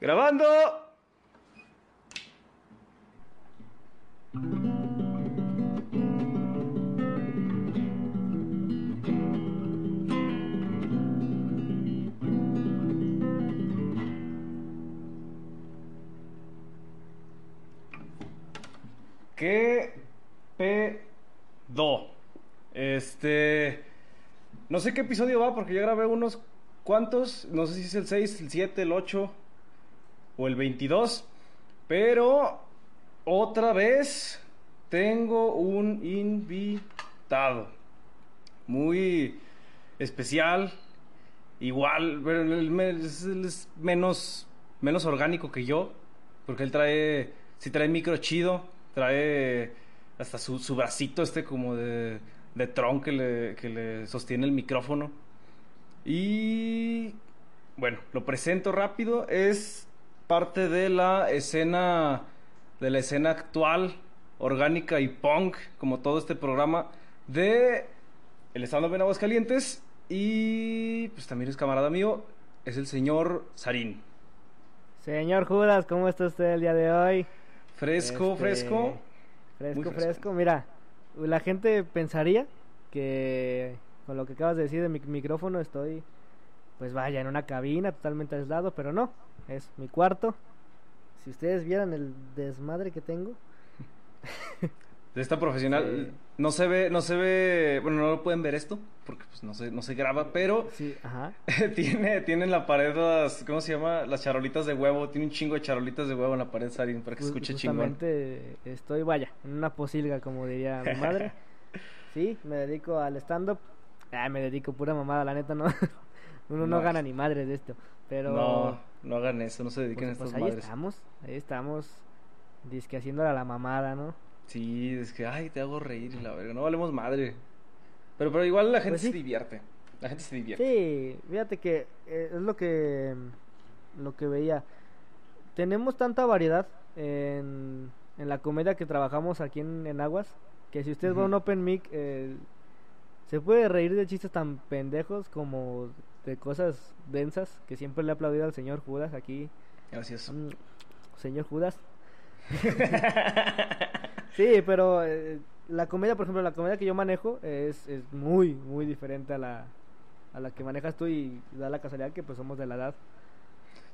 Grabando. ¿Qué pedo? Este. No sé qué episodio va porque ya grabé unos cuantos. No sé si es el 6, el 7, el 8 o el 22. Pero otra vez tengo un invitado. Muy especial. Igual, pero él es menos, menos orgánico que yo. Porque él trae, sí trae micro chido. Trae hasta su, su bracito este como de, de tron que le, que le sostiene el micrófono. Y bueno, lo presento rápido. Es parte de la escena de la escena actual, orgánica y punk, como todo este programa de el estado en Aguascalientes. Y pues también es camarada mío, es el señor Sarín. Señor Judas, ¿cómo está usted el día de hoy? Fresco, Este, fresco. Fresco, fresco, fresco. Mira, la gente pensaría que con lo que acabas de decir de mi micrófono estoy, pues vaya, en una cabina totalmente aislado, pero no, es mi cuarto. Si ustedes vieran el desmadre que tengo, De esta profesional Sí. no se ve, no se ve, bueno, no lo pueden ver esto porque pues no se, no se graba, pero sí, ajá. tiene, tiene en la pared las, ¿cómo se llama? Las charolitas de huevo, tiene un chingo de charolitas de huevo en la pared, Sarín, para que escuche chingón. Estoy, vaya, en una posilga, como diría mi madre. Sí, me dedico al stand-up. Ah, me dedico pura mamada, la neta, no. Uno no, No. gana ni madre de esto. Pero. No, no hagan eso, no se pues, dediquen a pues estas ahí madres. estamos, ahí estamos. Disque haciéndola la mamada, ¿no? Sí, es que, ay, te hago reír y la verga, no valemos madre. Pero, pero igual la gente Pues sí. se divierte. La gente se divierte. Sí, fíjate que eh, es lo que lo que veía. Tenemos tanta variedad en, en la comedia que trabajamos aquí en, en Aguas que si usted va a un open mic eh, se puede reír de chistes tan pendejos como de cosas densas que siempre le he aplaudido al señor Judas aquí. Gracias. Mm, Señor Judas. Sí, pero eh, la comedia, por ejemplo, la comedia que yo manejo es, es muy, muy diferente a la, a la que manejas tú y da la casualidad que pues somos de la edad.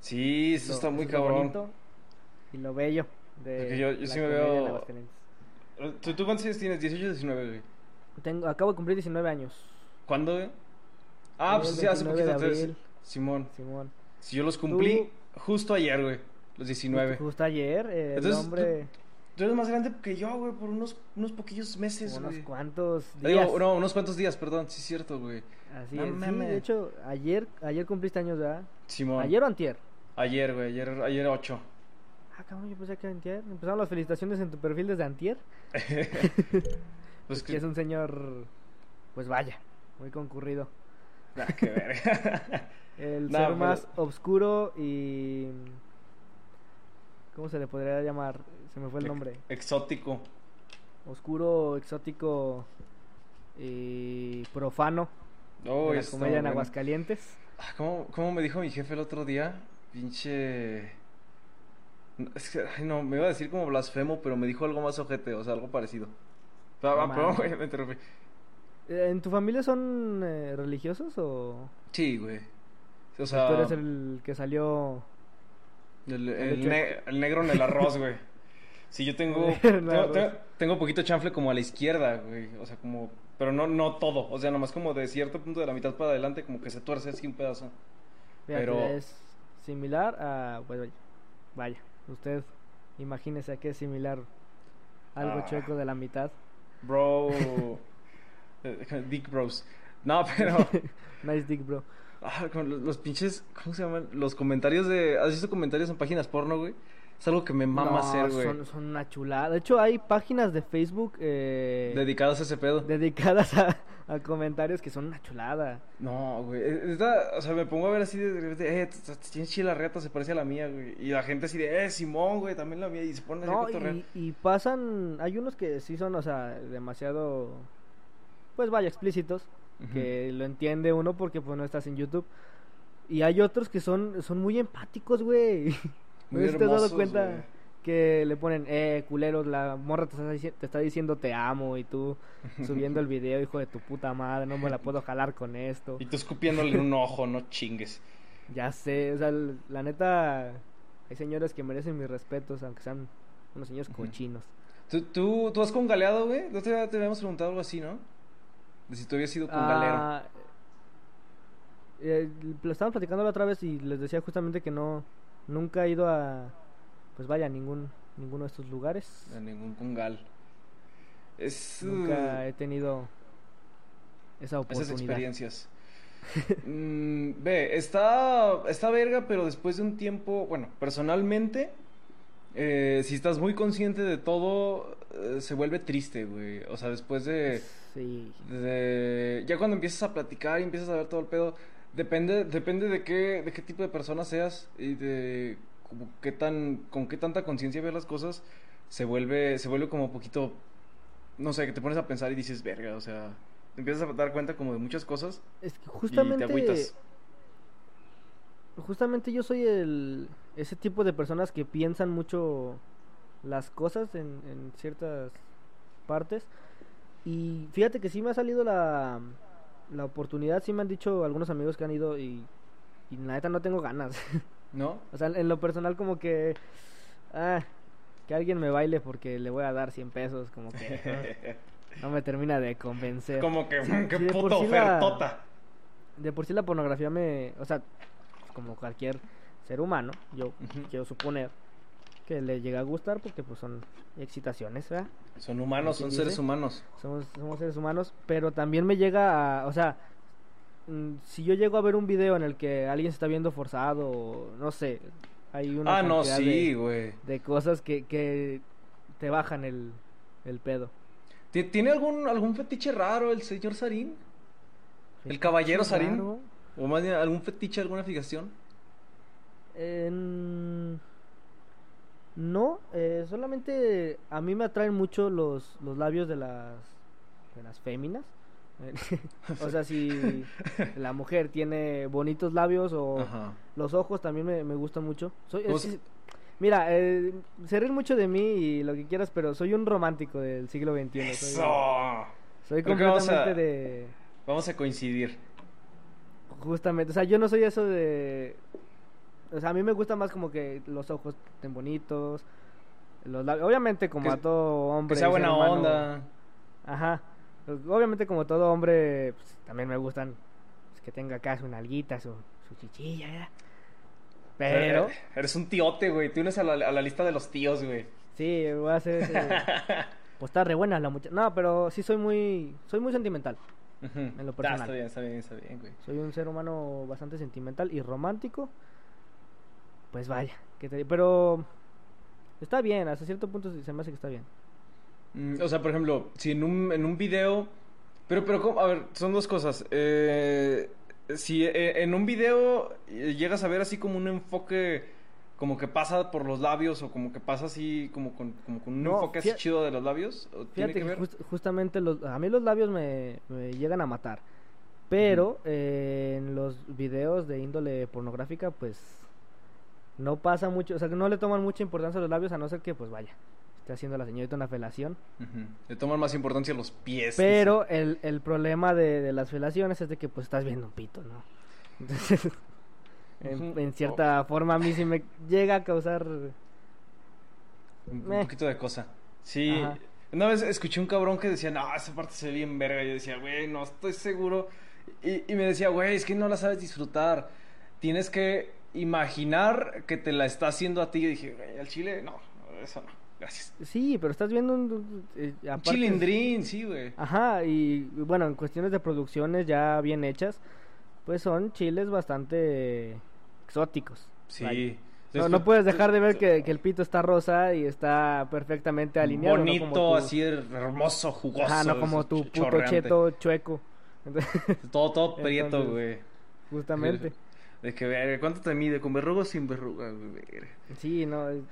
Sí, eso Lo- está muy lo cabrón. bonito y lo bello de Porque yo- yo la sí me veo-. ¿Tú, ¿Tú cuántos años tienes? 18 o 19, güey. Tengo, acabo de cumplir 19 años, ¿Cuándo, güey? Ah, El pues sí, hace 29 poquito. abril. Simón. Simón. Si yo los cumplí justo ayer, güey. Los 19. Justo, ayer, eh, el Entonces, hombre, Tú eres más grande que yo, güey, por unos, unos poquillos meses, unos güey. cuantos digo, días. no, unos cuantos días, perdón. Sí, es cierto, güey. Así no es. Sí, de hecho, ayer, ayer cumpliste años, ¿verdad? Simón. ¿Ayer o antier? Ayer, güey. Ayer, ayer 8. Ah, cabrón, yo pensé que antier. Empezaron las felicitaciones en tu perfil desde antier. pues que que. es un señor, pues vaya, muy concurrido. Ah, qué verga. El No, ser pero- más oscuro y... ¿Cómo se le podría llamar? Se me fue el nombre. Exótico. Oscuro, exótico y profano Oh, de la comedia en. Aguascalientes. Ah, ¿Cómo, ¿Cómo me dijo mi jefe el otro día? Pinche. Es que, ay, no, me iba a decir como blasfemo, pero me dijo algo más ojete, o sea, algo parecido. Pero, No ah, mames. güey, me interrumpí. Eh, ¿En tu familia son eh, religiosos o Sí, güey. O sea, tú eres el que salió... el, el el hecho- ne- el negro en el arroz, güey. Sí, yo tengo, tengo, tengo, tengo poquito chanfle como a la izquierda, güey. O sea, como, pero no, no todo. O sea, nomás como de cierto punto de la mitad para adelante, como que se tuerce así un pedazo. Fíjate, Pero- es similar a... Pues vaya, vaya, usted imagínese que es similar algo Ah. chueco de la mitad. Bro. eh, Dick Bros. No, pero. nice dick, bro. Ah, con los, los pinches, ¿cómo se llaman? Los comentarios de... ¿Has visto comentarios en páginas porno, güey? Es algo que me mama No, hacer, güey. Son, son una chulada. De hecho, hay páginas de Facebook eh, Dedicados a ese pedo. dedicadas a, a comentarios que son una chulada. No, güey. o sea, me pongo a ver así de repente, eh, tienes chila reta, se parece a la mía, güey. Y la gente así de, eh, Simón, güey, también la mía. Y se ponen así No, y, y pasan. Hay unos que sí son, o sea, demasiado. Pues vaya, explícitos. Que lo entiende uno porque pues no estás en YouTube. Y hay otros que son, son muy empáticos, güey. ¿No te has dado cuenta güey. que le ponen, eh, culeros, la morra te está, dici- te está diciendo te amo y tú subiendo el video, hijo de tu puta madre, no me la puedo jalar con esto. Y tú escupiéndole un ojo, no chingues. Ya sé, o sea, la neta, hay señores que merecen mis respetos, aunque sean unos señores cochinos. ¿Tú, tú, tú has con galeado, güey? No te, te habíamos preguntado algo así, ¿no? De si tú habías sido con galero. Ah, eh, lo estaban platicando la otra vez y les decía justamente que no, nunca he ido a, pues vaya, a ningún, ninguno de estos lugares. A ningún congal. Es. Nunca uh, he tenido esa oportunidad. esas experiencias. Mm, ve, está, está verga, pero después de un tiempo, bueno, personalmente, eh, si estás muy consciente de todo, se vuelve triste, güey. O sea, después de, Sí. de- Ya cuando empiezas a platicar y empiezas a ver todo el pedo, depende, depende de qué, de qué tipo de persona seas y de como qué tan, con qué tanta conciencia ves las cosas, se vuelve, se vuelve como un poquito, no sé, que te pones a pensar y dices, verga, o sea, te empiezas a dar cuenta como de muchas cosas Es que y te justamente, agüitas. justamente yo soy el, ese tipo de personas que piensan mucho las cosas en, en ciertas partes. Y fíjate que sí me ha salido la, la oportunidad, sí me han dicho algunos amigos que han ido y, y la neta no tengo ganas. ¿No? o sea, en lo personal como que... Ah, que alguien me baile porque le voy a dar 100 pesos, como que no, no me termina de convencer. como que, Sí, qué sí, de puta sí la- ofertota. De por sí la pornografía me... O sea, como cualquier ser humano, yo quiero suponer que le llega a gustar porque pues son excitaciones, ¿verdad? Son humanos, ¿Así son dice? seres humanos. Somos, somos seres humanos, pero también me llega a... O sea, mm, si yo llego a ver un video en el que alguien se está viendo forzado, o no sé, hay una Ah, no, sí, de, güey. de cosas que, que te bajan el, el pedo. ¿Ti- ¿Tiene algún, algún fetiche raro el señor Sarín? ¿El caballero Fetiche Sarín? raro. ¿O más bien algún fetiche, alguna fijación? En- No, eh, solamente a mí me atraen mucho los, los labios de las, de las féminas. o sea, si la mujer tiene bonitos labios o Ajá. los ojos también me, me gustan mucho. Soy, ¿Cómo es- se- mira, eh, se ríen mucho de mí y lo que quieras, pero soy un romántico del siglo XXI. Soy, ¡Eso! soy Creo que vamos completamente a- de... Vamos a coincidir. Justamente, o sea, yo no soy eso de... O sea, a mí me gusta más como que los ojos estén bonitos, los labios... Obviamente como Que- a todo hombre... Que sea buena onda. Ajá. Pues, Obviamente como todo hombre, pues, también me gustan pues, que tenga acá su nalguita, su, su chichilla, ¿verdad? Pero... Eh, Eres un tíote, güey. Te unes a la, a la lista de los tíos, güey. Sí, voy a hacer ese... Pues está re buena la muchacha. No, pero sí soy muy... Soy muy sentimental. En lo Ah, personal. está bien, está bien, está bien, güey. Soy un ser humano bastante sentimental y romántico. Pues vaya, que te- pero está bien, hasta cierto punto se me hace que está bien. Mm, O sea, por ejemplo, si en un, en un video... Pero, pero, ¿cómo? A ver, son dos cosas. Eh, si eh, en un video eh, llegas a ver así como un enfoque... Como que pasa por los labios o como que pasa así como con, como con un No, enfoque así chido de los labios. ¿o ¿Tiene que ver? just- justamente los, a mí los labios me, me llegan a matar. Pero eh, en los videos de índole pornográfica, pues no pasa mucho, o sea, que no le toman mucha importancia a los labios a no ser que, pues vaya, esté haciendo la señorita una felación. Le toman más importancia los pies. Pero el, el problema de, de las felaciones es de que pues estás viendo un pito, ¿no? Entonces, en, cierta forma a mí sí me llega a causar... Un, un Meh. poquito de cosa. Sí. Ajá. Una vez escuché un cabrón que decía, no, esa parte se ve bien verga. Y yo decía, güey, no estoy seguro. Y, y me decía, güey, es que no la sabes disfrutar. Tienes que imaginar que te la está haciendo a ti. Y dije, al chile, no, eso no. Gracias. Sí, pero estás viendo un... eh, aparte- chilindrín, sí, güey. Ajá, y bueno, en cuestiones de producciones ya bien hechas, pues son chiles bastante exóticos. Vaya. Sí. No, no puedes dejar de ver que, que el pito está rosa y está perfectamente alineado. Bonito, no como tu- así hermoso, jugoso. Ajá, no como tu puto chorreante. cheto chueco. Todo, todo prieto, güey. Justamente. De que, verga, ¿cuánto te mide? ¿Con verruga o sin verruga? Sí, no, es-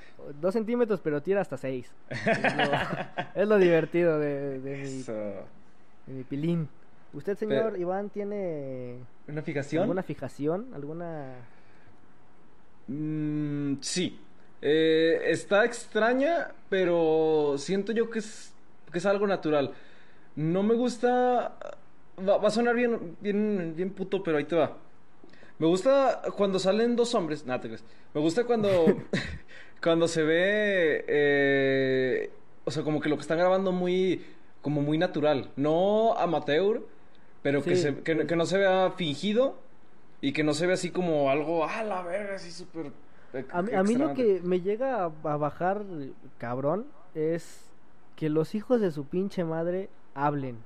dos centímetros, pero tira hasta seis. Es lo, es lo divertido de, de mi, de mi pilín. ¿Usted, señor Pero- Iván, tiene ¿Una fijación? alguna fijación? ¿Alguna...? Mm, sí. Eh, está extraña, pero siento yo que es, que es algo natural. No me gusta... Va, va a sonar bien, bien, bien puto, pero ahí te va. Me gusta cuando salen dos hombres. Nada, te crees. Me gusta cuando... cuando se ve... eh, o sea, como que lo que están grabando muy... Como muy natural. No amateur, pero que, se- que, pues. que no se vea fingido. Y que no se vea así como algo... ¡Ah, la verga! Así súper... A, mí- a mí lo que me llega a, a bajar, cabrón, es que los hijos de su pinche madre hablen.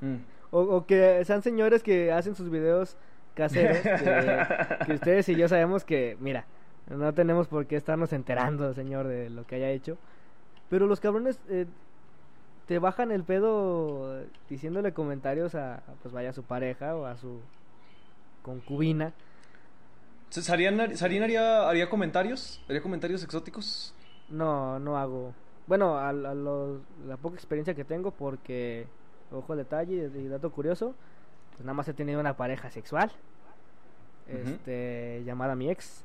Mm. O, o que sean señores que hacen sus videos caseros, que, que ustedes y yo sabemos que, mira, no tenemos por qué estarnos enterando, señor, de lo que haya hecho. Pero los cabrones eh, te bajan el pedo diciéndole comentarios a, a, pues vaya, a su pareja o a su concubina. ¿Sarían, Sarín haría, haría comentarios? ¿Haría comentarios exóticos? No, no hago. Bueno, a, a los- la poca experiencia que tengo, porque, ojo al detalle y dato curioso, pues nada más he tenido una pareja sexual, este, llamada mi ex.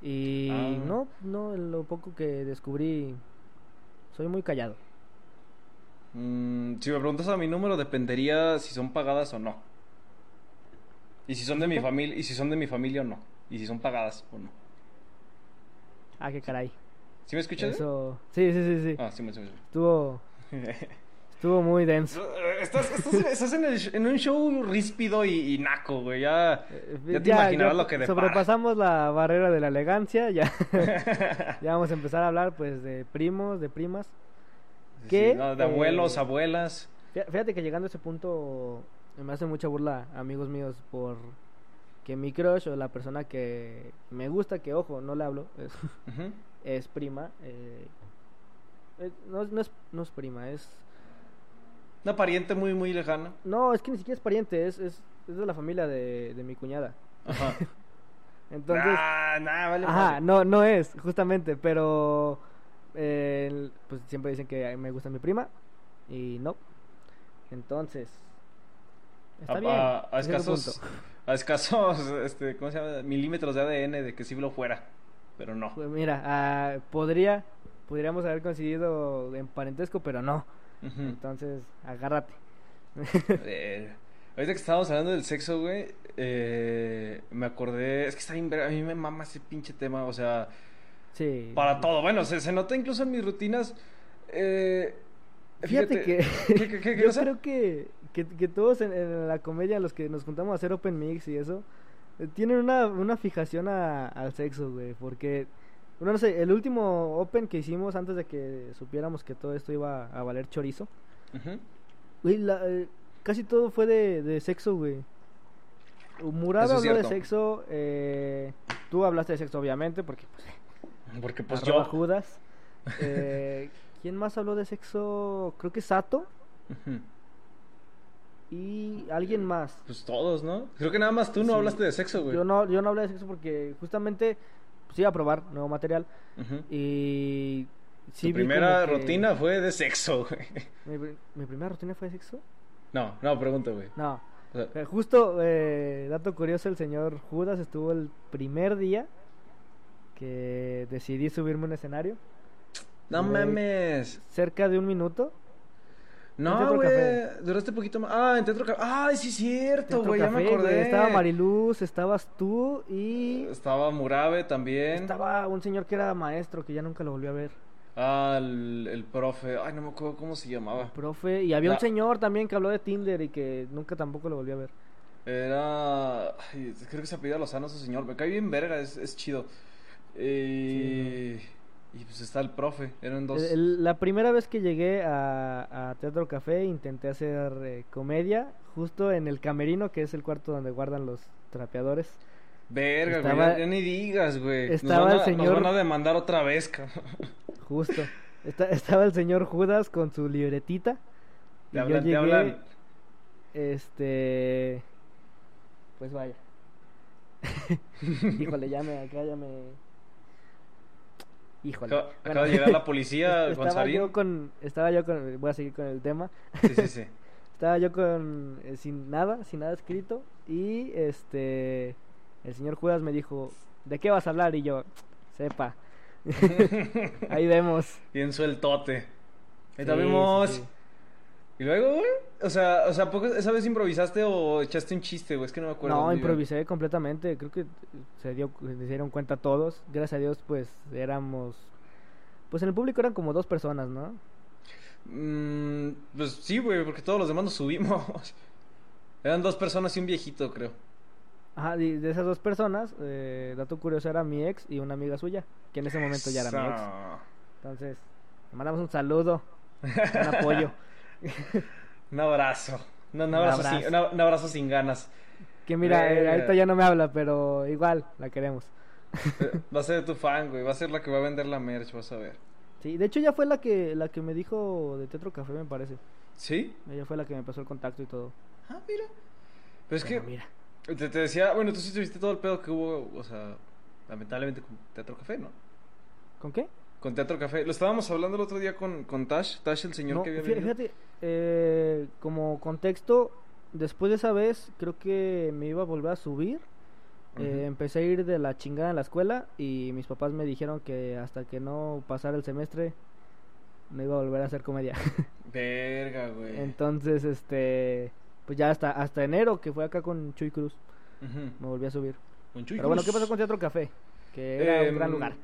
Y Ah. no, no, lo poco que descubrí, soy muy callado. Mm, si me preguntas a mi número, dependería si son pagadas o no. Y si son de mi familia, y si son de mi familia o no. Y si son pagadas o no. Ah, qué caray. ¿Sí me escuchas? Eso, sí, sí, sí, sí. Ah, sí me escuchas. Estuvo, estuvo muy denso. Estás, estás, estás en, el- en un show ríspido y, y naco, güey. Ya, Eh, ya te imaginarás lo que depara. sobrepasamos la barrera de la elegancia, ya, ya vamos a empezar a hablar pues de primos, de primas. Sí, ¿Qué? no, de abuelos, Eh, abuelas. Fí- Fíjate que llegando a ese punto me hace mucha burla amigos míos por que mi crush o la persona que me gusta, que ojo, no le hablo, es, es prima. eh, eh, no, no es, no es prima, es... Una pariente muy, muy lejana. No, es que ni siquiera es pariente, es, es, es de la familia de, de mi cuñada. Ajá. Entonces... nah, nah, vale Ajá, no, no es, justamente, pero eh, pues siempre dicen que me gusta mi prima y no. Entonces, está a, bien. a- escasos, punto. a escasos, este, ¿cómo se llama? Milímetros de ADN de que sí lo fuera, pero no. Pues mira, ah, podría, podríamos haber coincidido en parentesco, pero no. Entonces, agárrate. Eh, ahorita que estábamos hablando del sexo, güey, eh, me acordé, es que está bien, a mí me mama ese pinche tema, o sea, Sí. para todo, bueno, se, se nota incluso en mis rutinas, eh, Fíjate que ¿qué- qué- qué- qué yo creo que, que, todos en, en la comedia, los que nos juntamos a hacer open mix y eso, eh, tienen una, una fijación a- al sexo, güey, porque, bueno, no sé, el último open que hicimos antes de que supiéramos que todo esto iba a valer chorizo, Ujú. güey, la- eh, casi todo fue de, de sexo, güey. Murado Eso es habló de sexo, eh, tú hablaste de sexo, obviamente, porque pues, Porque pues yo... Judas. Eh, ¿Quién más habló de sexo? Creo que Sato. Ujú. y alguien más. Pues todos, ¿no? Creo que nada más tú no Sí. hablaste de sexo, güey. Yo no, yo no hablé de sexo porque justamente pues, iba a probar nuevo material y sí Tu primera que- rutina fue de sexo, güey. ¿Mi, pri- mi primera rutina fue de sexo? No, no, pregunto, güey. No. O sea, Eh, Justo, eh, dato curioso, el señor Judas estuvo el primer día que decidí subirme a un escenario. no mames. Cerca de un minuto. No, güey. Duraste poquito más. Ah, en Teatro Café. Ay, sí, es cierto, güey. Ya me acordé. Estaba Mariluz, estabas tú y Estaba Murabe también. estaba un señor que era maestro que ya nunca lo volví a ver. Ah, el, el profe. Ay, no me acuerdo cómo se llamaba. Profe, y había un señor también que habló de Tinder y que nunca tampoco lo volví a ver. Era. Ay, creo que se apellida Lozano ese señor. Me cae bien verga, es, es chido. Eh, Y pues está el profe. Eran dos. El- el- la primera vez que llegué a, a Teatro Café intenté hacer eh, comedia justo en el camerino, que es el cuarto donde guardan los trapeadores. Verga, güey. Ya, ya ni digas, güey. Nos estaba el a- señor- Nos van a demandar otra vez, cabrón. Justo. Esta- estaba el señor Judas con su libretita. Te y yo hablan, te hablan. Este. Pues vaya. Híjole, ya me. Acá ya me. Híjole. Acaba, Bueno, de llegar la policía estaba yo con Estaba yo con. Voy a seguir con el tema. Sí, sí, sí. Estaba yo con eh, sin nada, sin nada escrito y este el señor Judas me dijo, "¿De qué vas a hablar?" y yo, "Sepa." Ahí vemos. Y en sueltote. Ahí Sí, vemos. sí, sí. Y luego, güey. O sea, o sea, ¿poco- ¿esa vez improvisaste o echaste un chiste, güey? Es que no me acuerdo. No, improvisé completamente. Creo que se dio, se dieron cuenta todos. Gracias a Dios, pues éramos. Pues en el público eran como dos personas, ¿no? Mm, pues sí, güey, porque todos los demás nos subimos. Eran dos personas y un viejito, creo. Ajá, y de esas dos personas, eh, dato curioso, era mi ex y una amiga suya, que en ese momento ya era mi ex. Entonces, le mandamos un saludo, un apoyo. Un abrazo. No, un, Un abrazo abrazo. Sin, una- un abrazo sin ganas. Que mira, eh, Verga. ahorita ya no me habla, pero igual la queremos. Eh, Va a ser tu fan, güey. Va a ser la que va a vender la merch, vas a ver. Sí, de hecho ya fue la que la que me dijo de Tetro Café, me parece. ¿Sí? Ella fue la que me pasó el contacto y todo. Ah, mira. Pero es que mira. te, te decía, bueno, tú sí tuviste todo el pedo que hubo, o sea, lamentablemente con Teatro Café, ¿no? ¿Con qué? Con Teatro Café. Lo estábamos hablando el otro día con, con Tash, Tash el señor No, que había venido. fíjate, eh, como contexto, después de esa vez creo que me iba a volver a subir. Eh, empecé a ir de la chingada en la escuela y mis papás me dijeron que hasta que no pasara el semestre no iba a volver a hacer comedia. Verga, güey. Entonces, este, pues ya hasta hasta enero que fue acá con Chuy Cruz me volví a subir. Con Chuy Pero bueno, ¿qué pasó con Teatro Café? Que era un gran Em, lugar.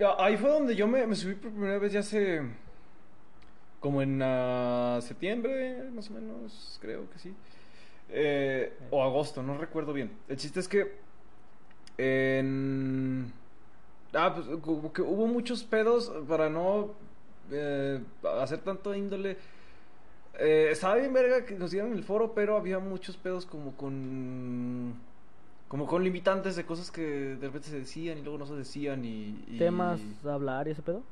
Ah, Ahí fue donde yo me, me subí por primera vez ya hace. Como en ah, septiembre, más o menos, creo que sí. Eh, o agosto, no recuerdo bien. El chiste es que. En. Ah, pues como que hubo muchos pedos para no eh, hacer tanto índole. Eh, estaba bien verga que nos dieran el foro, pero había muchos pedos como con. Como con limitantes de cosas que de repente se decían y luego no se decían y. y- ¿Temas a hablar y ese pedo?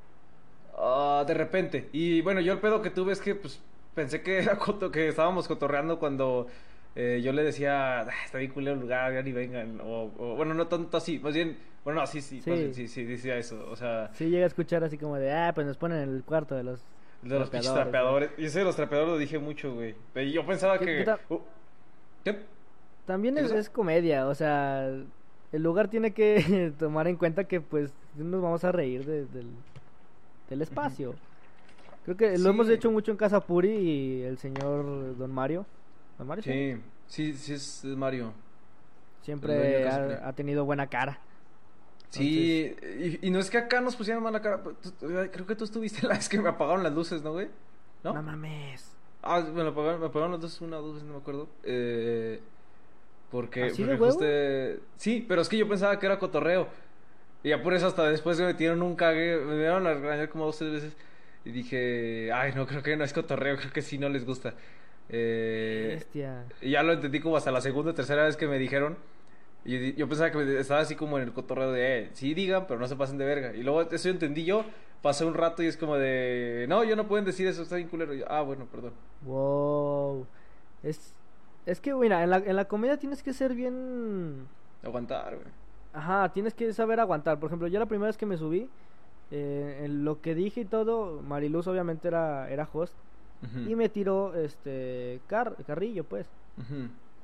Ah, de repente. Y bueno, yo el pedo que tuve es que pues pensé que era coto- que estábamos cotorreando cuando eh, yo le decía, "Ah, está bien culero el lugar, ya ni vengan. O, o, bueno, no tanto así, más bien, bueno, no, sí, sí, bien, sí, sí, decía eso. O sea, Sí, llega a escuchar así como de, ah, pues nos ponen en el cuarto de los. de los pinches trapeadores. Y ese de los trapeadores lo dije mucho, güey. Yo pensaba ¿Qué- que. Uh, ¿qué? También ¿Qué es, es comedia, o sea, el lugar tiene que tomar en cuenta que pues nos vamos a reír de- del, del espacio. Creo que Sí. lo hemos hecho mucho en Casa Puri y el señor Don Mario. ¿Don Mario? Sí, sí, sí, es Mario. Siempre ha, ha tenido buena cara. Sí, y, y no es que acá nos pusieran mala cara. creo que tú estuviste la vez que me apagaron las luces, ¿no, güey? ¿No? No mames. Ah, me lo apagaron, me apagaron las dos, una o dos veces, no me acuerdo. Eh, porque, ¿Así porque justo, Sí, pero es que yo pensaba que era cotorreo. Y ya por eso hasta después me metieron un cague, me dieron a regañar como dos tres veces. Y dije, ay, no, creo que no es cotorreo, creo que sí no les gusta. Eh, y ya lo entendí como hasta la segunda o tercera vez que me dijeron. Y yo, yo pensaba que estaba así como en el cotorreo de, eh, sí digan, pero no se pasen de verga. Y luego eso entendí yo, pasé un rato y es como de, no, yo no pueden decir eso, está bien culero. Yo, ah, bueno, perdón. Wow. Es, es que, mira, en la, en la comedia tienes que ser bien... Aguantar, güey. Ajá, tienes que saber aguantar. Por ejemplo, yo la primera vez que me subí, eh, en lo que dije y todo, Mariluz obviamente era, era host. Y me tiró este car- carrillo, pues.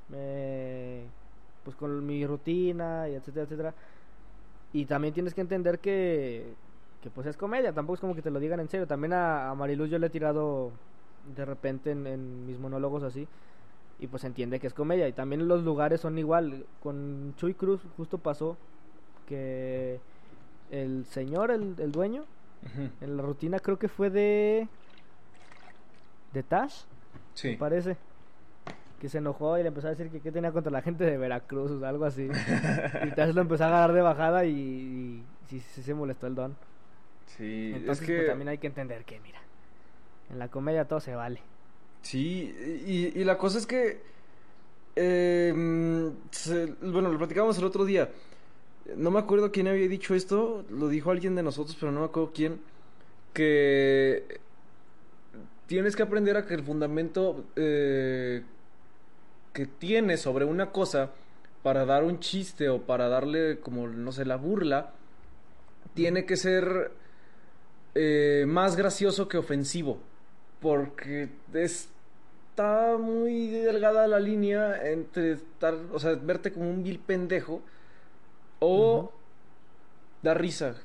Me, pues con mi rutina y etcétera, etcétera. Y también tienes que entender que, que pues es comedia, tampoco es como que te lo digan en serio. También a, a Mariluz yo le he tirado de repente en, en mis monólogos así. Y pues entiende que es comedia. Y también los lugares son igual. Con Chuy Cruz justo pasó que el señor, el, el dueño, en la rutina creo que fue de... De Tash, Sí. me parece. Que se enojó y le empezó a decir que qué tenía contra la gente de Veracruz o algo así. y Tash lo empezó a agarrar de bajada y, y sí, sí se molestó el don. Sí, Entonces es que... pues, también hay que entender que, mira, en la comedia todo se vale. Sí, y, y la cosa es que... eh, se- bueno, lo platicamos el otro día. No me acuerdo quién había dicho esto, lo dijo alguien de nosotros, pero no me acuerdo quién. Que tienes que aprender a que el fundamento eh, que tienes sobre una cosa para dar un chiste o para darle como, no sé, la burla, tiene que ser eh, más gracioso que ofensivo. Porque es está muy delgada la línea entre estar, o sea, verte como un vil pendejo o dar risa.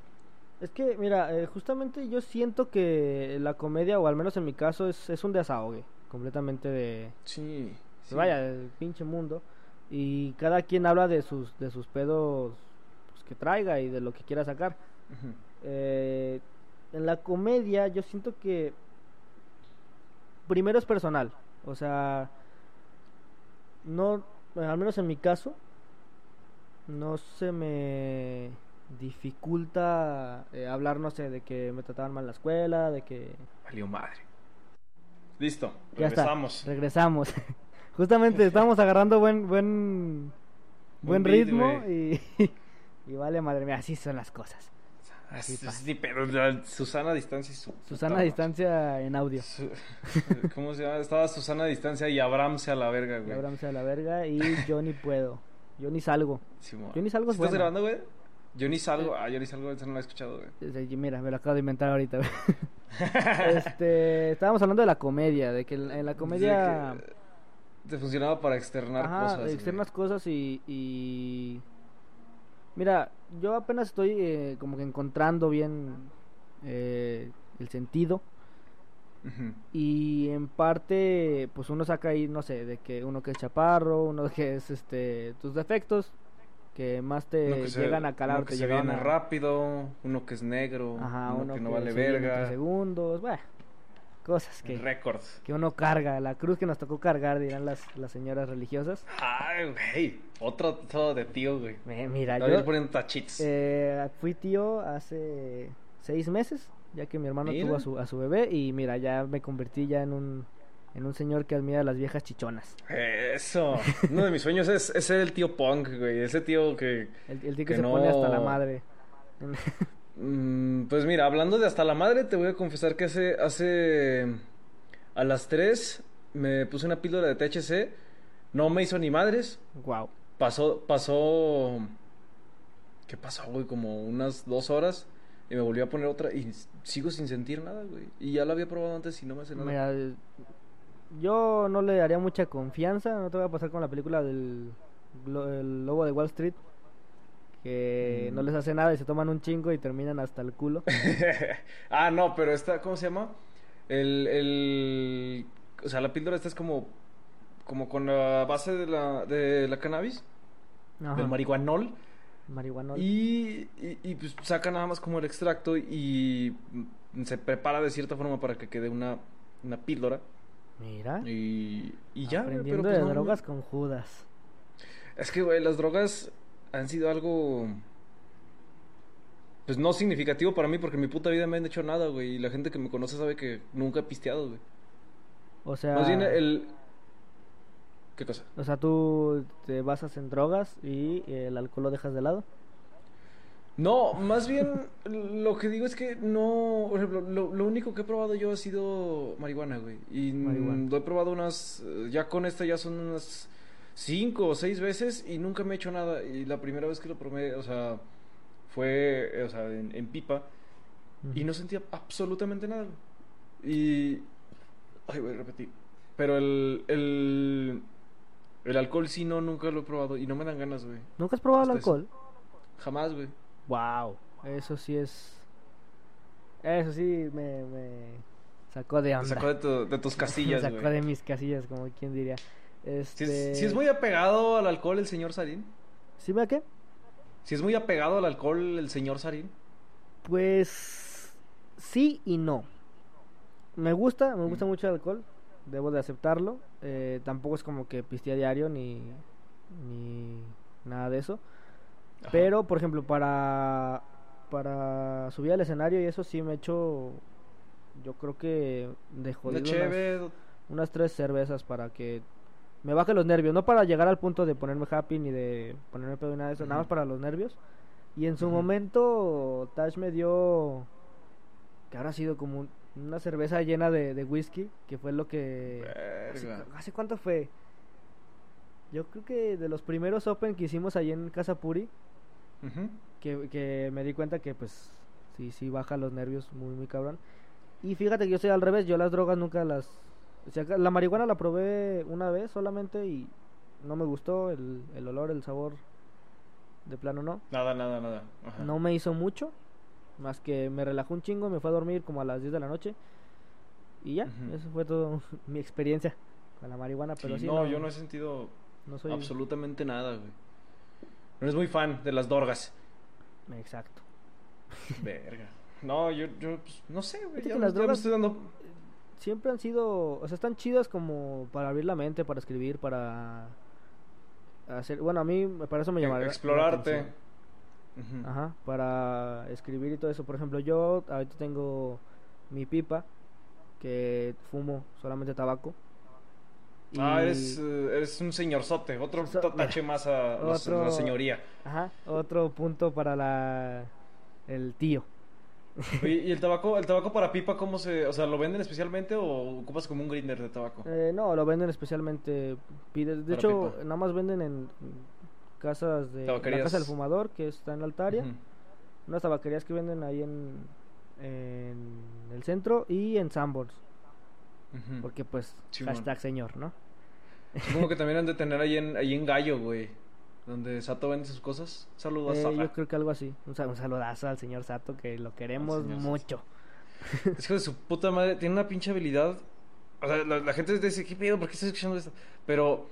Es que, mira, eh, justamente yo siento que la comedia, o al menos en mi caso, es, es un desahogue completamente de, Sí. sí. vaya, del pinche mundo. Y cada quien habla de sus, de sus pedos pues, que traiga y de lo que quiera sacar. Eh, en la comedia yo siento que primero es personal, o sea, no, al menos en mi caso, no se me dificulta eh, hablar, no sé, de que me trataban mal en la escuela, de que... Valió madre. Listo, Ya está, regresamos. regresamos. Justamente estamos agarrando buen, buen, buen ritmo y, y vale madre mía, así son las cosas. Sí, pero la- Susana a distancia su Susana a distancia en audio. Su- ¿Cómo se llama? Estaba Susana a distancia y Abraham se a la verga, güey. Abraham sea la verga y yo ni puedo. Yo ni salgo. Yo ni salgo es ¿Estás buena. grabando, güey? Yo ni salgo. Ah, yo ni salgo, eso no lo he escuchado, güey. Mira, me lo acabo de inventar ahorita. güey. este, estábamos hablando de la comedia, de que en la comedia Te funcionaba para externar ajá, cosas. güey. externas cosas y, y mira, yo apenas estoy eh, como que encontrando bien eh, el sentido. Y en parte pues uno saca ahí no sé de que uno que es chaparro uno que es este tus defectos que más te se- llegan a calar uno que te se llegan viene a rápido, uno que es negro, ajá uno, uno que no que vale verga. segundos bueno cosas que Récord. que uno carga la cruz que nos tocó cargar dirán las las señoras religiosas Ay, güey. Otro todo de tío, güey. Eh, mira yo poniendo tachitos. eh, fui tío hace seis meses ya que mi hermano Mira. tuvo a su a su bebé y mira ya me convertí ya en un en un señor que admira a las viejas chichonas Eso. Uno de mis sueños es, es ser el tío punk, güey. Ese tío que. El, el tío que, Que se pone hasta la no- madre. Mm, pues mira, hablando de hasta la madre, te voy a confesar que hace. hace a las 3 me puse una píldora de THC. No me hizo ni madres. wow. Pasó. Pasó. ¿Qué pasó, güey? Como unas dos horas. Y me volví a poner otra. Y sigo sin sentir nada, güey. Y ya lo había probado antes y no me hace nada. Mira, yo no le daría mucha confianza. No te voy a pasar con la película del el lobo de Wall Street. Que Mm. no les hace nada y se toman un chingo y terminan hasta el culo. ah, no, pero esta, ¿cómo se llama? El, el, o sea, la píldora esta es como, como con la base de la, de la cannabis, Ajá. del marihuanol, Marihuanol. y, y, y, pues saca nada más como el extracto y mm, se prepara de cierta forma para que quede una, una píldora Mira. y, y ya, Aprendiendo pero pues de no, drogas con Judas. Es que, güey, las drogas han sido algo. Pues no significativo para mí porque en mi puta vida me han hecho nada, güey. Y la gente que me conoce sabe que nunca he pisteado, güey. O sea, Más bien el. ¿Qué cosa? o sea, tú te basas en drogas y el alcohol lo dejas de lado. No, más bien lo que digo es que no. Por ejemplo, lo, lo único que he probado yo ha sido marihuana, güey. Y mm, Marihuana. lo he probado unas. Ya con esta ya son unas cinco o seis veces y nunca me he hecho nada. Y la primera vez que lo probé, o sea, fue, eh, o sea, en, en pipa. Y no sentía absolutamente nada. güey. Y. Ay, voy a repetir. Pero el, el. El alcohol sí, no, nunca lo he probado. Y no me dan ganas, güey. ¿Nunca has probado el eso. alcohol? Jamás, güey. Wow, eso sí es. Eso sí me, me sacó de Te onda. sacó de, tu- de tus casillas, me sacó güey. de mis casillas, como quien diría. Si Este... es, si es muy apegado al alcohol el señor Sarín. ¿Sí me a qué? Si es muy apegado al alcohol el señor Sarín. Pues sí y no. Me gusta, me gusta Mm. mucho el alcohol, debo de aceptarlo. Eh, tampoco es como que piste a diario ni, ni nada de eso. Ajá. Pero, por ejemplo, para, para subir al escenario y eso sí me echo, yo creo que de jodido unas- unas tres cervezas para que me baje los nervios. No para llegar al punto de ponerme happy ni de ponerme pedo ni nada de eso, nada más para los nervios. Y en su Ujú. momento, Tash me dio que habrá sido como un- una cerveza llena de, de whisky, que fue lo que... ¿Hace, Verga. ¿Hace cuánto fue? Yo creo que de los primeros Open que hicimos ahí en Casa Puri, que, que me di cuenta que pues sí, sí baja los nervios muy, muy cabrón. Y fíjate que yo soy al revés, yo las drogas nunca las O sea, la marihuana la probé una vez solamente y no me gustó el, el olor, el sabor. De plano no. Nada, nada, nada. Ajá. No me hizo mucho. Más que me relajó un chingo, me fue a dormir como a las 10 de la noche. Y ya, eso fue todo mi experiencia con la marihuana. Pero Sí, sí, no, yo no he sentido no soy... absolutamente nada, güey. No eres muy fan de las dorgas. Exacto. Verga. No, yo, yo pues, no sé, güey. Ya, que las ya me drogas- estoy dando. Siempre han sido, o sea, están chidas como para abrir la mente, para escribir, para hacer... Bueno, a mí para eso me llamaría la Explorarte. Ajá, para escribir y todo eso. Por ejemplo, yo ahorita tengo mi pipa, que fumo solamente tabaco. Ah, eres, eh, eres un señorzote. Otro So- tache más a la, Otro- la señoría. Ajá, otro punto para la el tío. Oye, ¿y el tabaco, el tabaco para pipa cómo se, o sea, lo venden especialmente o ocupas como un grinder de tabaco? Eh, no, lo venden especialmente. pide- De Para hecho, pipa. nada más venden en casas de. La casa del fumador, que está en Altaria. Unas tabaquerías que venden ahí en, en el centro y en Sanborns. Porque, pues, Simón. hashtag señor, ¿no? Supongo que también han de tener ahí en, ahí en Gallo, güey. Donde Sato vende sus cosas. Saludos Eh, yo creo que algo así. Un, un saludazo al señor Sato, que lo queremos Sato. mucho. Es que de su puta madre tiene una pinche habilidad. O sea, la, la gente dice, ¿qué pedo? ¿Por qué estás escuchando esto? Pero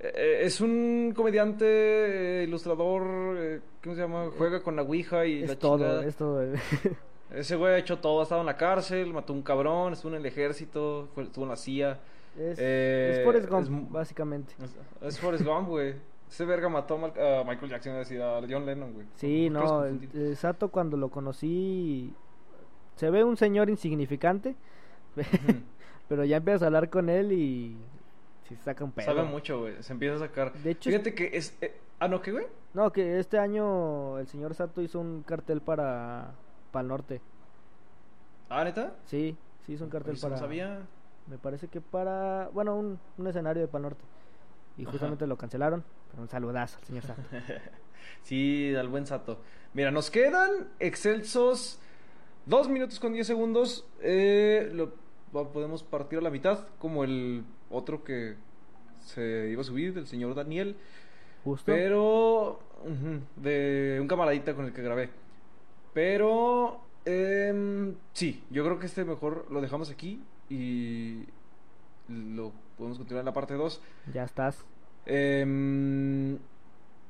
eh, es un comediante, eh, ilustrador, eh, ¿cómo se llama? Juega con la Ouija y la Es todo, chingada. es todo. Ese güey ha hecho todo. Ha estado en la cárcel, mató a un cabrón, estuvo en el ejército, fue- estuvo en la CIA. es, Eh, es Forrest Gump, es básicamente. Es, es Forrest Gump, güey. Ese verga mató a, Michael Jackson, iba a John Lennon, güey. Sí, ¿Por qué los no, confundí? el, el Sato cuando lo conocí se ve un señor insignificante, pero ya empiezas a hablar con él y si saca un pedo. Sabe mucho, güey. Se empieza a sacar. De hecho, Fíjate que es. eh, ah, no, ¿qué, güey? no, que este año el señor Sato hizo un cartel para para el norte. Ah, neta. Sí, sí hizo un cartel Pues, no para sabía. me parece que para, bueno, un, un escenario de Pal Norte. Y Ajá. justamente lo cancelaron, pero un saludazo al señor Sato. Sí, al buen Sato. Mira, nos quedan excelsos 2 minutos con 10 segundos. Eh, lo podemos partir a la mitad, como el otro que se iba a subir, del señor Daniel. Justo. Pero. de un camaradita con el que grabé. Pero. em, sí, yo creo que este mejor lo dejamos aquí y lo podemos continuar en la parte 2. Ya estás. Em,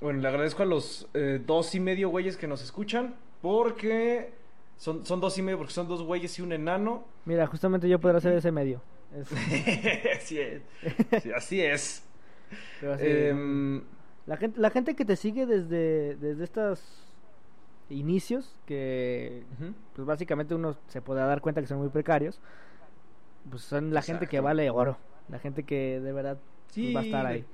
bueno, le agradezco a los eh, dos y medio güeyes que nos escuchan. Porque son, son dos y medio, porque son dos güeyes y un enano. Mira, justamente yo podré hacer ese medio. Es- así es. Sí, así es. pero Em, la gente, la gente que te sigue desde, desde estos inicios, que pues básicamente uno se podrá dar cuenta que son muy precarios, pues son la gente que vale oro, la gente que de verdad pues, va a estar ahí.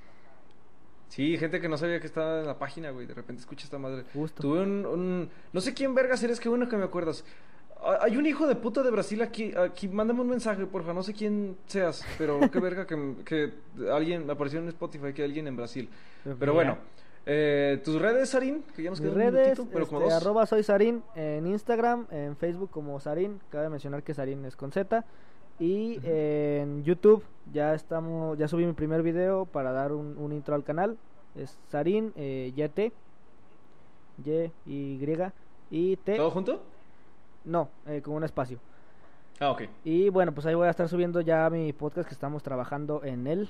Sí, gente que no sabía que estaba en la página, güey. De repente escucha esta madre. Justo. Tuve un, un- No sé quién vergas eres, que bueno que me acuerdas. Hay un hijo de puta de Brasil aquí. aquí mándame un mensaje, porfa. No sé quién seas, pero qué verga que, que alguien me apareció en Spotify que alguien en Brasil. Pero Mira, bueno, eh, tus redes, Sarín, que ya nos un redes, minutito, pero como este, dos. arroba soy Sarín en Instagram, en Facebook como Sarín, cabe mencionar que Sarín es con Z. Y en YouTube ya estamos, ya subí mi primer video para dar un, un intro al canal. Es Sarín eh, YT, Y, Y, y T. ¿Todo junto? No, eh, con un espacio. Ah, ok. Y bueno, pues ahí voy a estar subiendo ya mi podcast que estamos trabajando en él.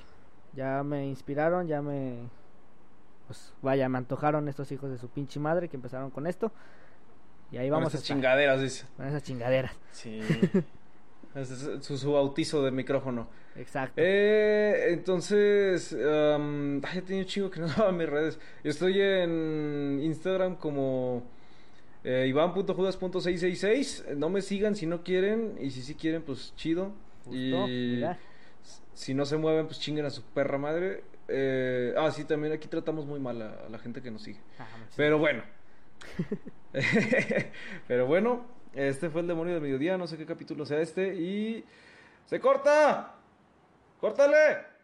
Ya me inspiraron, ya me... Pues vaya, me antojaron estos hijos de su pinche madre que empezaron con esto. Y ahí Con vamos a estas estar, chingaderas, dice. con esas chingaderas. Sí. Es su, su bautizo de micrófono. Exacto. Eh, entonces, ay, tenía un chingo que no daba mis redes. Yo estoy en Instagram como eh, Iván.judas.666. No me sigan si no quieren. Y si sí quieren, pues chido. Justo, y mira. si no se mueven, pues chinguen a su perra madre. Eh, ah, sí, también aquí tratamos muy mal a, a la gente que nos sigue. Ah, Pero bueno. Pero bueno, este fue el demonio del mediodía. No sé qué capítulo sea este. Y. ¡Se corta! ¡Córtale!